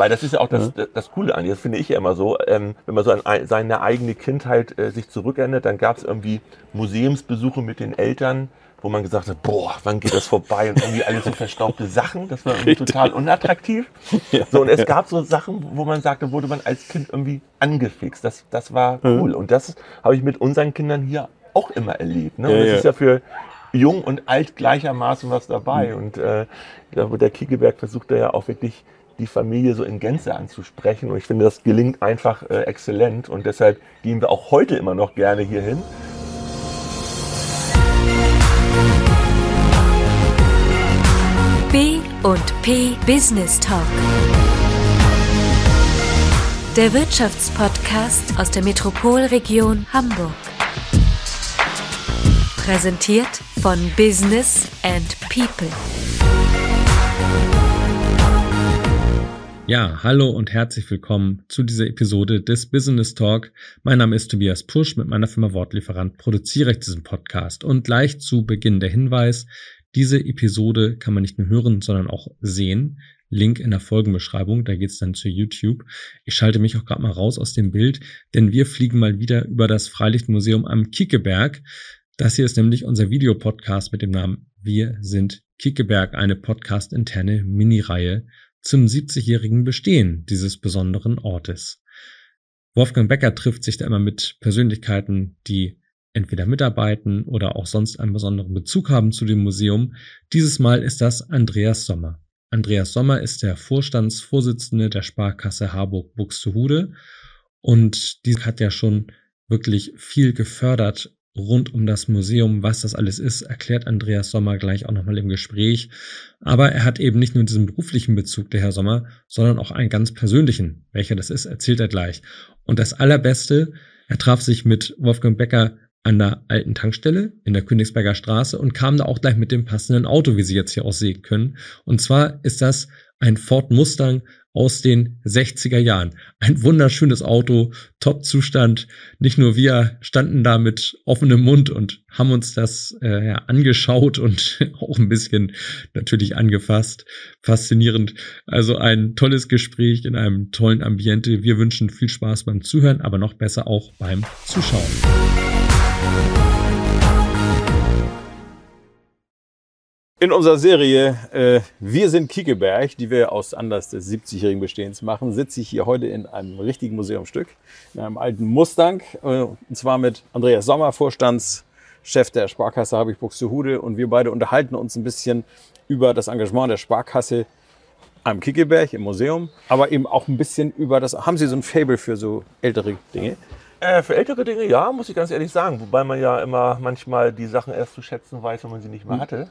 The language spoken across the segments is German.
Weil das ist ja auch das, ja. das Coole an dir, das finde ich ja immer so, ähm, wenn man so an seine eigene Kindheit äh, sich zurückerinnert, dann gab es irgendwie Museumsbesuche mit den Eltern, wo man gesagt hat, boah, wann geht das vorbei und irgendwie alles so verstaubte Sachen, das war irgendwie total unattraktiv. Ja, so, und es ja. gab so Sachen, wo man sagte, wurde man als Kind irgendwie angefixt. Das, das war cool. Mhm. Und das habe ich mit unseren Kindern hier auch immer erlebt. Ne? Und das ist ja für jung und alt gleichermaßen was dabei. Mhm. Und äh, der Kiegeberg versucht da ja auch wirklich die Familie so in Gänze anzusprechen. Und ich finde, das gelingt einfach äh, exzellent. Und deshalb gehen wir auch heute immer noch gerne hier hin. B und P Business Talk. Der Wirtschaftspodcast aus der Metropolregion Hamburg. Präsentiert von Business and People. Ja, hallo und herzlich willkommen zu dieser Episode des Business Talk. Mein Name ist Tobias Pusch. Mit meiner Firma Wortlieferant produziere ich diesen Podcast. Und gleich zu Beginn der Hinweis, diese Episode kann man nicht nur hören, sondern auch sehen. Link in der Folgenbeschreibung, da geht's dann zu YouTube. Ich schalte mich auch gerade mal raus aus dem Bild, denn wir fliegen mal wieder über das Freilichtmuseum am Kiekeberg. Das hier ist nämlich unser Videopodcast mit dem Namen Wir sind Kiekeberg, eine podcast-interne Mini-Reihe zum 70-jährigen Bestehen dieses besonderen Ortes. Wolfgang Becker trifft sich da immer mit Persönlichkeiten, die entweder mitarbeiten oder auch sonst einen besonderen Bezug haben zu dem Museum. Dieses Mal ist das Andreas Sommer. Andreas Sommer ist der Vorstandsvorsitzende der Sparkasse Harburg-Buxtehude und die hat ja schon wirklich viel gefördert rund um das Museum, was das alles ist, erklärt Andreas Sommer gleich auch nochmal im Gespräch. Aber er hat eben nicht nur diesen beruflichen Bezug, der Herr Sommer, sondern auch einen ganz persönlichen. Welcher das ist, erzählt er gleich. Und das Allerbeste, er traf sich mit Wolfgang Becker an der alten Tankstelle in der Königsberger Straße und kam da auch gleich mit dem passenden Auto, wie Sie jetzt hier auch sehen können. Und zwar ist das ein Ford Mustang aus den 60er Jahren. Ein wunderschönes Auto, Top-Zustand. Nicht nur wir standen da mit offenem Mund und haben uns das äh, angeschaut und auch ein bisschen natürlich angefasst. Faszinierend. Also ein tolles Gespräch in einem tollen Ambiente. Wir wünschen viel Spaß beim Zuhören, aber noch besser auch beim Zuschauen. In unserer Serie äh, Wir sind Kiekeberg, die wir aus Anlass des 70-jährigen Bestehens machen, sitze ich hier heute in einem richtigen Museumstück, in einem alten Mustang, äh, und zwar mit Andreas Sommer, Vorstandschef der Sparkasse Habich Buxtehude und wir beide unterhalten uns ein bisschen über das Engagement der Sparkasse am Kiekeberg im Museum, aber eben auch ein bisschen über das, haben Sie so ein Fable für so ältere Dinge? Äh, für ältere Dinge ja, muss ich ganz ehrlich sagen. Wobei man ja immer manchmal die Sachen erst zu schätzen weiß, wenn man sie nicht mehr hm. hatte.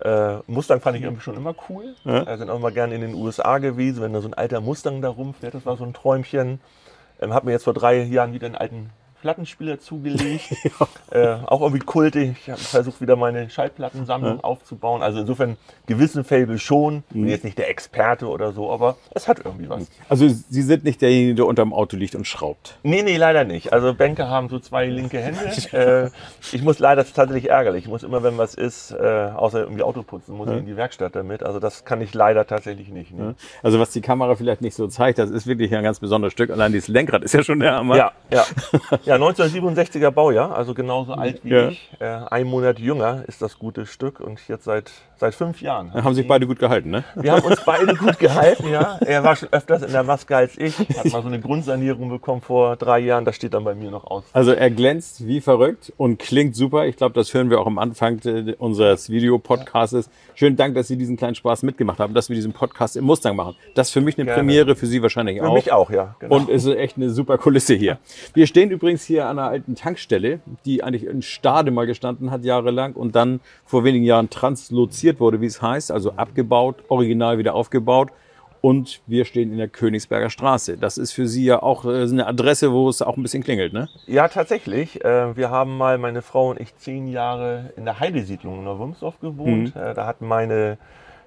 Äh, Mustang fand ich irgendwie schon immer cool. Ja. Wir sind auch mal gerne in den USA gewesen, wenn da so ein alter Mustang da rumfährt, das war so ein Träumchen. Ähm, hab mir jetzt vor drei Jahren wieder einen alten Plattenspieler zugelegt. ja. äh, auch irgendwie kultig. Ich habe versucht, wieder meine Schallplattensammlung ja. aufzubauen. Also insofern gewissen Fable schon. Mhm. Bin jetzt nicht der Experte oder so, aber es hat irgendwie was. Also Sie sind nicht derjenige, der unterm Auto liegt und schraubt? Nee, nee, leider nicht. Also Bänke haben so zwei linke Hände. äh, ich muss leider, das ist tatsächlich ärgerlich. Ich muss immer, wenn was ist, äh, außer irgendwie Auto putzen, muss ja. ich in die Werkstatt damit. Also das kann ich leider tatsächlich nicht. Ne? Also was die Kamera vielleicht nicht so zeigt, das ist wirklich ein ganz besonderes Stück. Allein dieses Lenkrad ist ja schon der Hammer. Ja, ja. Ja, 1967er Baujahr, also genauso alt wie ja. ich. Äh, ein Monat jünger ist das gute Stück und jetzt seit, seit fünf Jahren. Haben sich beide gut gehalten, ne? Wir haben uns beide gut gehalten, ja. Er war schon öfters in der Maske als ich. Hat mal so eine Grundsanierung bekommen vor drei Jahren. Das steht dann bei mir noch aus. Also er glänzt wie verrückt und klingt super. Ich glaube, das hören wir auch am Anfang unseres Videopodcasts. Schönen Dank, dass Sie diesen kleinen Spaß mitgemacht haben, dass wir diesen Podcast im Mustang machen. Das ist für mich eine Gerne. Premiere, für Sie wahrscheinlich für auch. Für mich auch, ja. Genau. Und es ist echt eine super Kulisse hier. Wir stehen übrigens hier an einer alten Tankstelle, die eigentlich in Stade mal gestanden hat, jahrelang, und dann vor wenigen Jahren transloziert wurde, wie es heißt, also abgebaut, original wieder aufgebaut. Und wir stehen in der Königsberger Straße. Das ist für Sie ja auch äh, eine Adresse, wo es auch ein bisschen klingelt, ne? Ja, tatsächlich. Äh, wir haben mal, meine Frau und ich, zehn Jahre in der Heidesiedlung in Neuwürmsdorf gewohnt. Mhm. Äh, da hatten meine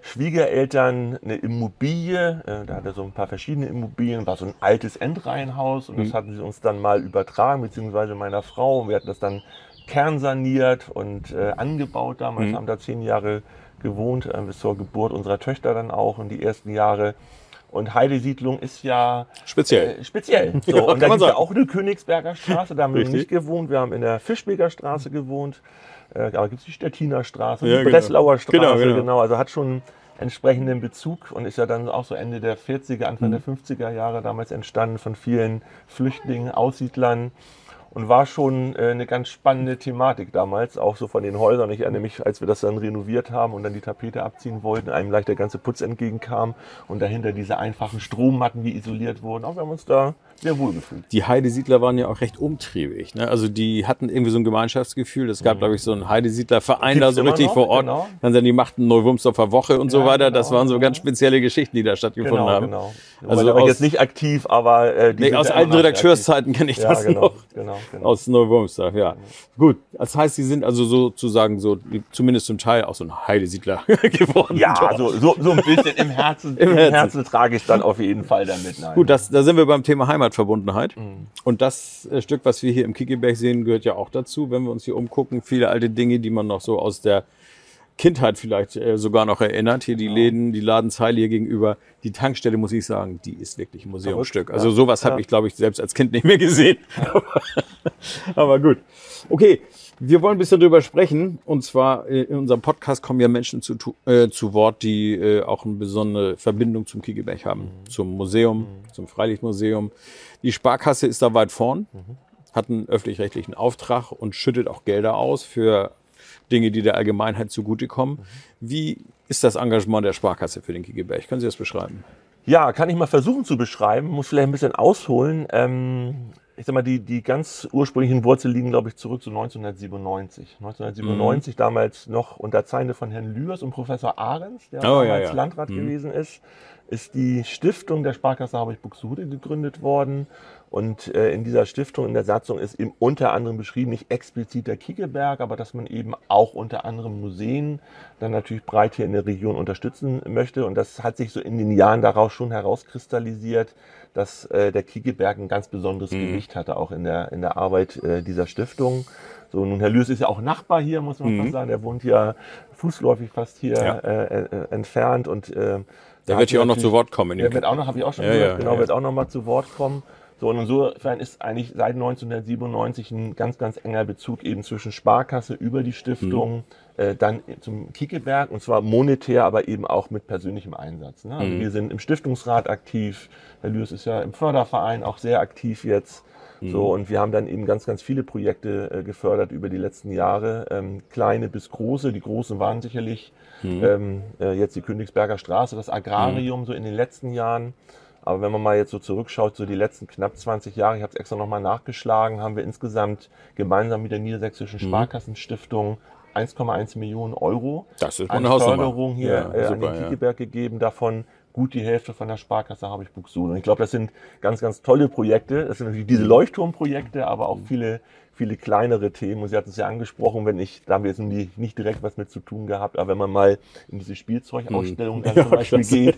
Schwiegereltern eine Immobilie, da hatte so ein paar verschiedene Immobilien, war so ein altes Endreihenhaus und das mhm. hatten sie uns dann mal übertragen, beziehungsweise meiner Frau. Und wir hatten das dann kernsaniert und angebaut damals, mhm. haben da zehn Jahre gewohnt, äh, bis zur Geburt unserer Töchter dann auch und die ersten Jahre. Und Heidesiedlung ist ja Speziell. Äh, speziell. So, Ja, und da gibt es ja auch eine Königsberger Straße, da haben wir nicht gewohnt. Wir haben in der Fischbeker Straße gewohnt. Äh, aber gibt es die Stettiner Straße, Ja, die genau. Breslauer Straße, Genau, genau, genau. Also hat schon entsprechenden Bezug und ist ja dann auch so Ende der 40er, Anfang Mhm. der 50er Jahre damals entstanden von vielen Flüchtlingen, Aussiedlern. Und war schon äh, eine ganz spannende Thematik damals, auch so von den Häusern. Ich erinnere mich, als wir das dann renoviert haben und dann die Tapete abziehen wollten, einem gleich der ganze Putz entgegenkam und dahinter diese einfachen Strommatten, die isoliert wurden. Auch wir haben uns da sehr wohl gefühlt. Die Heidesiedler waren ja auch recht umtriebig. Ne? Also die hatten irgendwie so ein Gemeinschaftsgefühl. Es gab, glaube ich, so einen Heidesiedler-Verein da so richtig noch, vor Ort. genau. Dann sind die machten Neuwurmsdorfer Woche und so Ja, weiter. Das genau, waren so genau. ganz spezielle Geschichten, die da stattgefunden Genau, haben. genau. Also da war ich jetzt nicht aktiv, aber äh, die Nee, aus alten Redakteurszeiten kenne ich. Ja, das genau, noch. genau, genau. Aus Neuwurmsdorf, ja. Gut, das heißt, Sie sind also sozusagen so, zumindest zum Teil auch so ein Heidesiedler geworden. ja, so, so, so ein bisschen im Herzen, Im im Herzen. Herzen. trage ich dann auf jeden Fall damit. Nein. Gut, das, da sind wir beim Thema Heimatverbundenheit. Mhm. Und das äh, Stück, was wir hier im Kickeberg sehen, gehört ja auch dazu. Wenn wir uns hier umgucken, viele alte Dinge, die man noch so aus der Kindheit vielleicht äh, sogar noch erinnert. Hier die Genau. Läden, die Ladenzeile hier gegenüber. Die Tankstelle, muss ich sagen, die ist wirklich ein Museumsstück. Verrückt, Also ja. sowas habe Ja. ich, glaube ich, selbst als Kind nicht mehr gesehen. Aber gut. Okay, wir wollen ein bisschen drüber sprechen. Und zwar äh, in unserem Podcast kommen ja Menschen zu, äh, zu Wort, die äh, auch eine besondere Verbindung zum Kiegeberg haben. Zum Museum, zum Freilichtmuseum. Die Sparkasse ist da weit vorn, hat einen öffentlich-rechtlichen Auftrag und schüttet auch Gelder aus für Dinge, die der Allgemeinheit zugutekommen. Wie ist das Engagement der Sparkasse für den Kiegeberg? Können Sie das beschreiben? Ja, kann ich mal versuchen zu beschreiben, muss vielleicht ein bisschen ausholen. Ähm, ich sag mal, die, die ganz ursprünglichen Wurzeln liegen, glaube ich, zurück zu 1997. 1997, damals noch unterzeichnet von Herrn Lührs und Professor Ahrens, der Oh, ja, damals ja. Landrat gewesen ist, ist die Stiftung der Sparkasse Harburg-Buxtehude gegründet worden. Und äh, in dieser Stiftung, in der Satzung ist eben unter anderem beschrieben, nicht explizit der Kiekeberg, aber dass man eben auch unter anderem Museen dann natürlich breit hier in der Region unterstützen möchte. Und das hat sich so in den Jahren daraus schon herauskristallisiert, dass äh, der Kiekeberg ein ganz besonderes Gewicht hatte, auch in der, in der Arbeit äh, dieser Stiftung. So, nun, Herr Lürs ist ja auch Nachbar hier, muss man fast sagen. Der wohnt ja fußläufig fast hier Ja. äh, äh, entfernt und äh, Der wird hier auch noch zu Wort kommen. der wird auch noch, habe ich auch schon Ja, gehört, ja, genau, wird auch noch mal zu Wort kommen. So, und insofern ist eigentlich seit 1997 ein ganz, ganz enger Bezug eben zwischen Sparkasse über die Stiftung, Mhm. äh, dann zum Kiekeberg und zwar monetär, aber eben auch mit persönlichem Einsatz. Ne? Mhm. Also wir sind im Stiftungsrat aktiv, Herr Lürs ist ja im Förderverein auch sehr aktiv jetzt. Mhm. So, und wir haben dann eben ganz, ganz viele Projekte äh, gefördert über die letzten Jahre, ähm, kleine bis große. Die großen waren sicherlich Mhm. ähm, äh, jetzt die Königsberger Straße, das Agrarium so in den letzten Jahren. Aber wenn man mal jetzt so zurückschaut, so die letzten knapp 20 Jahre, ich habe es extra nochmal nachgeschlagen, haben wir insgesamt gemeinsam mit der Niedersächsischen Mhm. Sparkassenstiftung 1,1 Millionen Euro Das ist an. Förderung hier Ja, äh, an den ja. Kiekeberg gegeben, davon gut die Hälfte von der Sparkasse habe ich Buxtehude. Und ich glaube, das sind ganz, ganz tolle Projekte. Das sind natürlich diese Mhm. Leuchtturmprojekte, aber auch viele, viele kleinere Themen. Und Sie hatten es ja angesprochen, wenn ich, da haben wir jetzt nicht, nicht direkt was mit zu tun gehabt, aber wenn man mal in diese Spielzeugausstellung dann Mhm. Ja, zum Beispiel klasse. geht,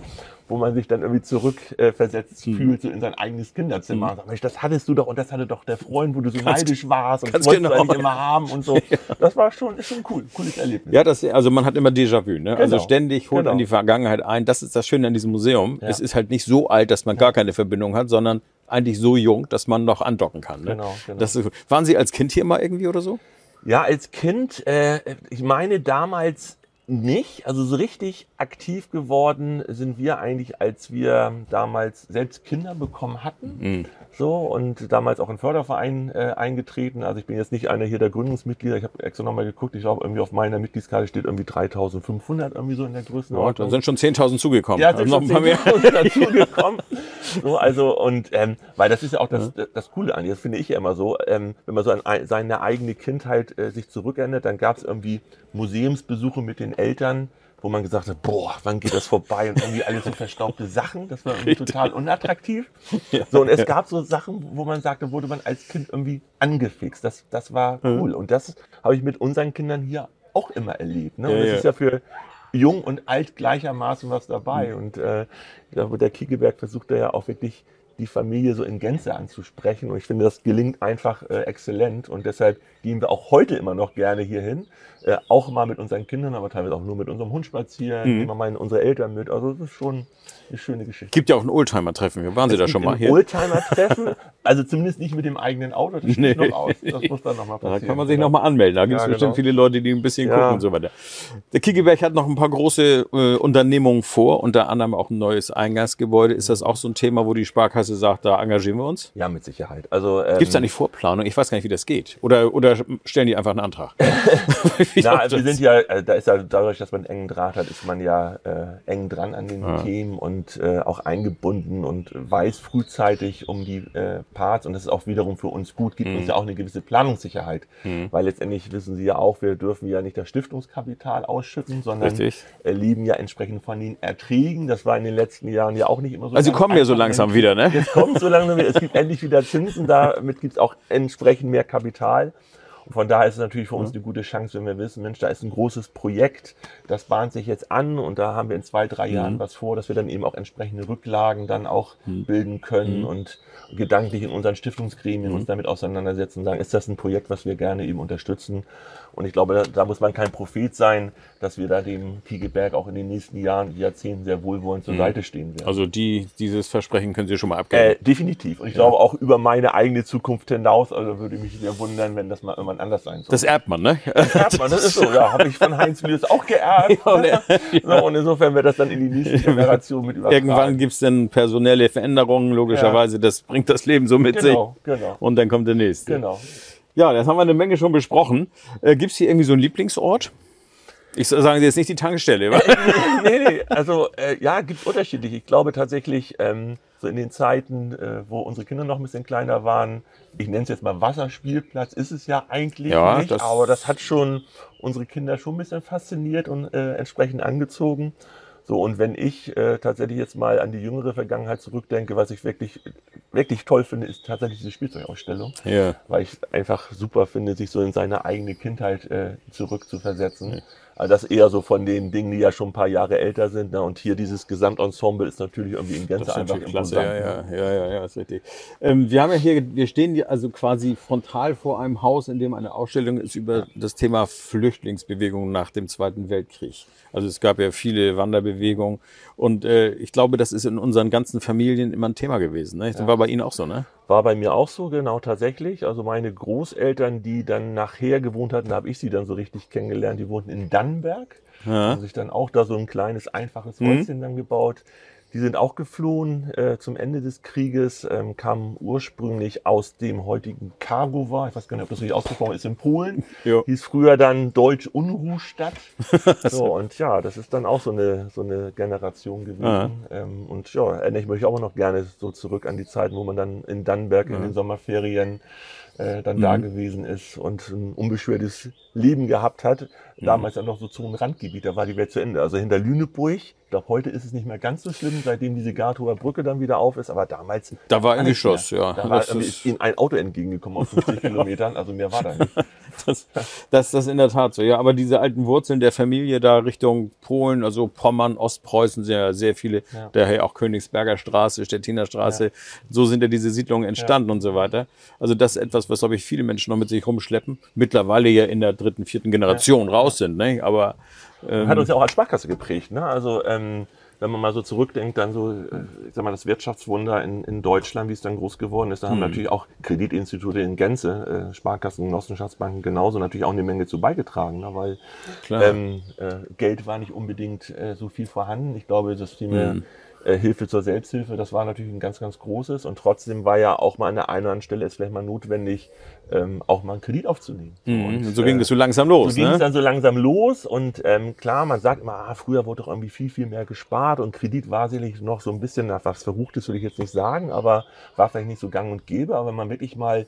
wo man sich dann irgendwie zurückversetzt äh, Mhm. fühlt, so in sein eigenes Kinderzimmer. Und sagt, Mensch, das hattest du doch und das hatte doch der Freund, wo du so Ganz- neidisch warst und das wolltest du genau. eigentlich immer haben und so. Das war schon, ist schon cool, cooles Erlebnis. Ja, das, also man hat immer Déjà-vu, ne? Also Genau. ständig holt Genau. an die Vergangenheit ein. Das ist das Schöne an diesem Museum. Ja. Es ist halt nicht so alt, dass man gar keine Verbindung hat, sondern eigentlich so jung, dass man noch andocken kann. Ne? Genau, genau. Das ist, waren Sie als Kind hier mal irgendwie oder so? Ja, als Kind, äh, ich meine damals nicht, also so richtig aktiv geworden sind wir eigentlich, als wir damals selbst Kinder bekommen hatten. Mhm. So und damals auch in Förderverein äh, eingetreten. Also ich bin jetzt nicht einer hier der Gründungsmitglieder. Ich habe extra nochmal geguckt. Ich glaube, irgendwie auf meiner Mitgliedskarte steht irgendwie 3500 irgendwie so in der Ja, Größenordnung. da sind schon 10.000 zugekommen. Ja, Also sind noch ein paar mehr. 10.000 dazugekommen. So, also, und, ähm, weil das ist ja auch das, das Coole an das finde ich ja immer so, ähm, wenn man so an ei- seine eigene Kindheit äh, sich zurückerinnert, dann gab es irgendwie Museumsbesuche mit den Eltern, wo man gesagt hat, boah, wann geht das vorbei und irgendwie alles so verstaubte Sachen, das war irgendwie total unattraktiv. So, und es gab so Sachen, wo man sagte, wurde man als Kind irgendwie angefixt. Das, das war cool. Und das habe ich mit unseren Kindern hier auch immer erlebt. Ne? Und Ja, das ist ja für jung und alt gleichermaßen was dabei. Und äh, der Kiegeberg versucht da ja auch wirklich die Familie so in Gänze anzusprechen. Und ich finde, das gelingt einfach äh, exzellent. Und deshalb gehen wir auch heute immer noch gerne hierhin. Äh, auch mal mit unseren Kindern, aber teilweise auch nur mit unserem Hund spazieren. Mhm. Wir mal unsere Eltern mit. Also das ist schon eine schöne Geschichte. Gibt ja auch ein Oldtimer-Treffen. Waren Sie da schon mal hier? Oldtimer-Treffen, also zumindest nicht mit dem eigenen Auto, das steht Nee. noch aus. Das muss dann nochmal Da passieren. kann man sich Genau. nochmal anmelden. Da gibt es Ja, bestimmt genau. viele Leute, die ein bisschen Ja. gucken und so weiter. Der Kiekeberg hat noch ein paar große äh, Unternehmungen vor, unter anderem auch ein neues Eingangsgebäude. Ist das auch so ein Thema, wo die Sparkasse sagt, da engagieren wir uns? Ja, mit Sicherheit. Also, ähm, Gibt es da nicht Vorplanung? Ich weiß gar nicht, wie das geht. Oder, oder stellen die einfach einen Antrag? Na, also wir sind ja, äh, da ist ja dadurch, dass man einen engen Draht hat, ist man ja äh, eng dran an den Ja. Themen und äh, auch eingebunden und weiß frühzeitig um die äh, Parts und das ist auch wiederum für uns gut, gibt Mhm. uns ja auch eine gewisse Planungssicherheit, weil letztendlich wissen Sie ja auch, wir dürfen ja nicht das Stiftungskapital ausschütten, sondern Richtig. äh, leben ja entsprechend von den Erträgen. Das war in den letzten Jahren ja auch nicht immer so. Also sie kommen ja so langsam wieder, ne? Jetzt kommt so langsam. Es gibt endlich wieder Zinsen, damit gibt es auch entsprechend mehr Kapital. Und von daher ist es natürlich für uns eine gute Chance, wenn wir wissen, Mensch, da ist ein großes Projekt, das bahnt sich jetzt an und da haben wir in zwei, drei Jahren was vor, dass wir dann eben auch entsprechende Rücklagen dann auch bilden können und gedanklich in unseren Stiftungsgremien uns damit auseinandersetzen und sagen, ist das ein Projekt, was wir gerne eben unterstützen? Und ich glaube, da, da muss man kein Prophet sein, dass wir da dem Kiegeberg auch in den nächsten Jahren, Jahrzehnten sehr wohlwollend zur Seite stehen werden. Also die, dieses Versprechen können Sie schon mal abgeben. Äh, definitiv. Und ich glaube auch über meine eigene Zukunft hinaus. Also würde mich sehr wundern, wenn das mal irgendwann anders sein soll. das erbt man, ne? erbt man, das ist so. Ja, habe ich von Heinz Willis auch geerbt. so, und insofern wird das dann in die nächste Generation mit übertragen. Irgendwann gibt's dann personelle Veränderungen, logischerweise. Das bringt das Leben so mit Genau, sich. genau. Und dann kommt der nächste. Genau. Ja, das haben wir eine Menge schon besprochen. Äh, gibt's hier irgendwie so einen Lieblingsort? Ich Sie jetzt nicht die Tankstelle, wa? nee, nee, also äh, ja, gibt unterschiedlich. Ich glaube tatsächlich, ähm, so in den Zeiten, äh, wo unsere Kinder noch ein bisschen kleiner waren, ich nenne es jetzt mal Wasserspielplatz, ist es ja eigentlich Ja, nicht, das- aber das hat schon unsere Kinder schon ein bisschen fasziniert und äh, entsprechend angezogen. So, und wenn ich äh, tatsächlich jetzt mal an die jüngere Vergangenheit zurückdenke, was ich wirklich, wirklich toll finde, ist tatsächlich diese Spielzeugausstellung Ja. weil ich einfach super finde, sich so in seine eigene Kindheit äh, zurückzuversetzen. Also das eher so von den Dingen, die ja schon ein paar Jahre älter sind. Ne? Und hier dieses Gesamtensemble ist natürlich irgendwie in Gänze einfach klasse. imposant. Ja, ne? ja, ja, ja, ja, ist richtig. Ähm, wir haben ja hier, wir stehen hier also quasi frontal vor einem Haus, in dem eine Ausstellung ist über das Thema Flüchtlingsbewegung nach dem Zweiten Weltkrieg. Also es gab ja viele Wanderbewegungen und äh, ich glaube, das ist in unseren ganzen Familien immer ein Thema gewesen. Ne? Das war bei Ihnen auch so, ne? War bei mir auch so, genau tatsächlich. Also meine Großeltern, die dann nachher gewohnt hatten, da habe ich sie dann so richtig kennengelernt, die wohnten in Dannenberg. Ja. Haben sich dann auch da so ein kleines, einfaches Mhm. Häuschen dann gebaut. Die sind auch geflohen äh, zum Ende des Krieges, ähm, kamen ursprünglich aus dem heutigen Kargowa, ich weiß gar nicht, ob das richtig ausgesprochen ist, in Polen. Jo. Hieß früher dann Deutsch Unruhstadt. so, und ja, das ist dann auch so eine, so eine Generation gewesen. Aha. Ähm, und ja, erinnere ich mich auch noch gerne so zurück an die Zeiten, wo man dann in Dannenberg in den Sommerferien äh, dann da gewesen ist und ein unbeschwertes Leben gehabt hat. Damals dann noch so zu einem Randgebiet, da war die Welt zu Ende. Also hinter Lüneburg, ich glaube, heute ist es nicht mehr ganz so schlimm, seitdem diese Gartower Brücke dann wieder auf ist, aber damals. Da war mehr. Schluss, ja. Da war ist- ihnen ein Auto entgegengekommen auf 50 Kilometern, also mehr war da nicht. Das, das, das ist in der Tat so. Ja, aber diese alten Wurzeln der Familie da Richtung Polen, also Pommern, Ostpreußen, sehr, sehr viele, Ja. daher auch Königsberger Straße, Stettiner Straße, so sind ja diese Siedlungen entstanden und so weiter. Also das ist etwas, was, glaube ich, viele Menschen noch mit sich rumschleppen. Mittlerweile ja in der dritten, vierten Generation raus sind, ne? Aber ähm, Hat uns ja auch als Sparkasse geprägt. Ne? Also ähm, wenn man mal so zurückdenkt, dann so, äh, ich sag mal, das Wirtschaftswunder in, in Deutschland, wie es dann groß geworden ist, da haben natürlich auch Kreditinstitute in Gänze, äh, Sparkassen, Genossenschaftsbanken genauso natürlich auch eine Menge zu beigetragen, ne? weil ähm, äh, Geld war nicht unbedingt äh, so viel vorhanden. Ich glaube, das Thema äh, Hilfe zur Selbsthilfe, das war natürlich ein ganz, ganz großes und trotzdem war ja auch mal an der einen oder anderen Stelle es vielleicht mal notwendig, ähm, auch mal einen Kredit aufzunehmen. So, Mhm. und, so ging äh, das so langsam los, so ging es ne? dann so langsam los und ähm, klar, man sagt immer, ah, früher wurde doch irgendwie viel, viel mehr gespart und Kredit war sicherlich noch so ein bisschen, was Verruchtes will ich jetzt nicht sagen, aber war vielleicht nicht so gang und gäbe, aber wenn man wirklich mal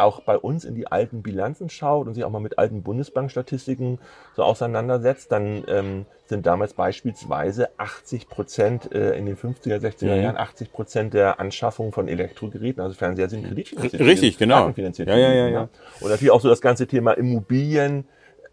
auch bei uns in die alten Bilanzen schaut und sich auch mal mit alten Bundesbankstatistiken so auseinandersetzt, dann ähm, sind damals beispielsweise 80 Prozent äh, in den 50er, 60er Mhm. Jahren, 80 Prozent der Anschaffung von Elektrogeräten, also Fernseher sind kreditfinanziert. Richtig, genau. Ja, ja, ja, ja. Und natürlich auch so das ganze Thema Immobilien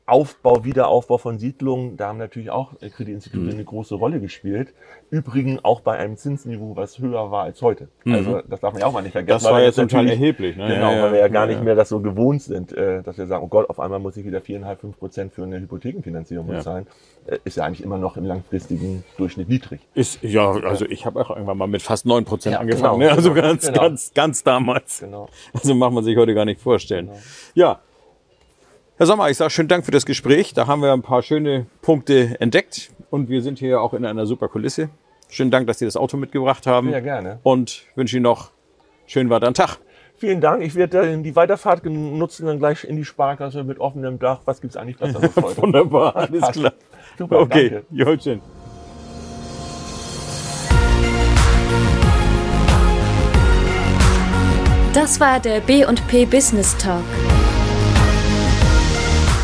Aufbau, Wiederaufbau von Siedlungen, da haben natürlich auch äh, Kreditinstitute Mhm. eine große Rolle gespielt. Übrigens auch bei einem Zinsniveau, was höher war als heute. Also das darf man ja auch mal nicht vergessen. Mhm. Das war jetzt zum Teil natürlich- erheblich. Ne? Genau, weil wir ja gar nicht ja. mehr das so gewohnt sind, äh, dass wir sagen, oh Gott, auf einmal muss ich wieder 4,5, 5 Prozent für eine Hypothekenfinanzierung Ja. bezahlen. Äh, ist ja eigentlich immer noch im langfristigen Durchschnitt niedrig. Ist, ja, also ich habe auch irgendwann mal mit fast 9% Ja, angefangen. genau, ne? Also genau, ganz, genau. ganz, ganz damals. Genau. Also macht man sich heute gar nicht vorstellen. Ja. Herr Sommer, ich sage schönen Dank für das Gespräch. Da haben wir ein paar schöne Punkte entdeckt und wir sind hier auch in einer super Kulisse. Schönen Dank, dass Sie das Auto mitgebracht haben. Ja, gerne. Und wünsche Ihnen noch einen schönen weiteren Tag. Vielen Dank. Ich werde die Weiterfahrt nutzen, dann gleich in die Sparkasse mit offenem Dach. Was gibt's eigentlich Besseres heute? Wunderbar, alles Passt. klar. Super, Okay, danke. schön. Das war der B&P Business Talk.